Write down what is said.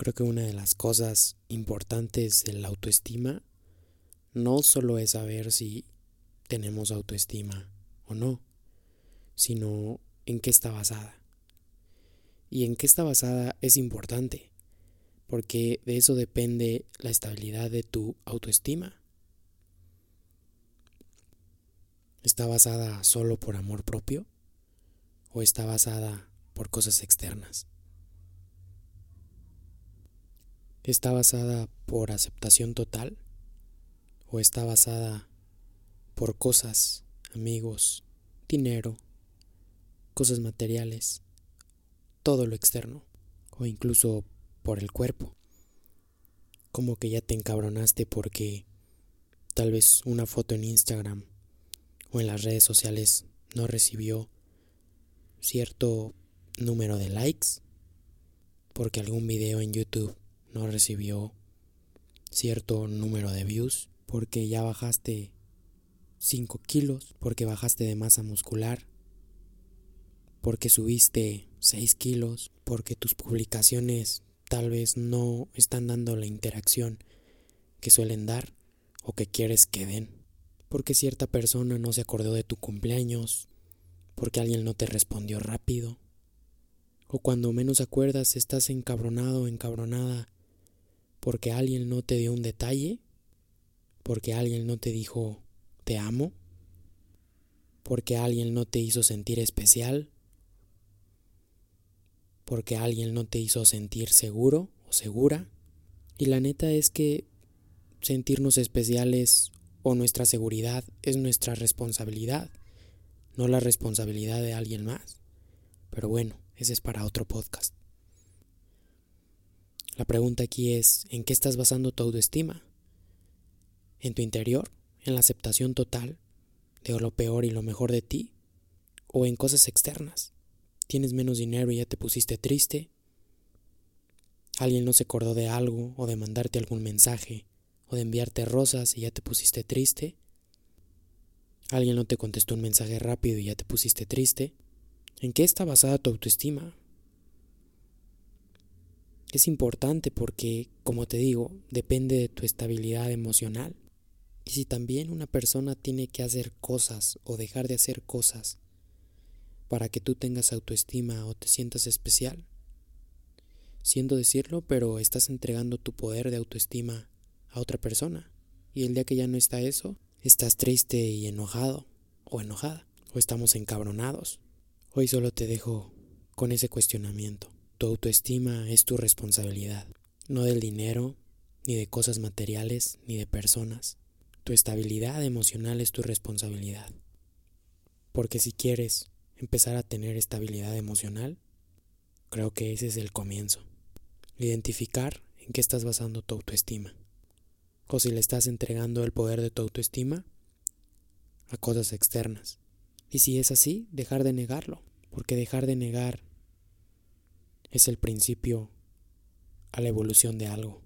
Creo que una de las cosas importantes de la autoestima no solo es saber si tenemos autoestima o no, sino en qué está basada. Y en qué está basada es importante, porque de eso depende la estabilidad de tu autoestima. ¿Está basada solo por amor propio o está basada por cosas externas? ¿Está basada por aceptación total? ¿O está basada por cosas, amigos, dinero, cosas materiales, todo lo externo? ¿O incluso por el cuerpo? Como que ya te encabronaste porque tal vez una foto en Instagram o en las redes sociales no recibió cierto número de likes, porque algún video en YouTube no recibió cierto número de views porque ya bajaste 5 kilos, porque bajaste de masa muscular, porque subiste 6 kilos, porque tus publicaciones tal vez no están dando la interacción que suelen dar o que quieres que den, porque cierta persona no se acordó de tu cumpleaños, porque alguien no te respondió rápido, o cuando menos acuerdas estás encabronado encabronada porque alguien no te dio un detalle, porque alguien no te dijo te amo, porque alguien no te hizo sentir especial, porque alguien no te hizo sentir seguro o segura. Y la neta es que sentirnos especiales o nuestra seguridad es nuestra responsabilidad, no la responsabilidad de alguien más. Pero bueno, ese es para otro podcast. La pregunta aquí es, ¿en qué estás basando tu autoestima? ¿En tu interior? ¿En la aceptación total de lo peor y lo mejor de ti? ¿O en cosas externas? ¿Tienes menos dinero y ya te pusiste triste? ¿Alguien no se acordó de algo o de mandarte algún mensaje o de enviarte rosas y ya te pusiste triste? ¿Alguien no te contestó un mensaje rápido y ya te pusiste triste? ¿En qué está basada tu autoestima? Es importante porque, como te digo, depende de tu estabilidad emocional. Y si también una persona tiene que hacer cosas o dejar de hacer cosas para que tú tengas autoestima o te sientas especial, siendo decirlo, pero estás entregando tu poder de autoestima a otra persona. Y el día que ya no está eso, estás triste y enojado o enojada, o estamos encabronados. Hoy solo te dejo con ese cuestionamiento. Tu autoestima es tu responsabilidad, no del dinero, ni de cosas materiales, ni de personas. Tu estabilidad emocional es tu responsabilidad. Porque si quieres empezar a tener estabilidad emocional, creo que ese es el comienzo. Identificar en qué estás basando tu autoestima. O si le estás entregando el poder de tu autoestima a cosas externas. Y si es así, dejar de negarlo. Porque dejar de negar es el principio a la evolución de algo.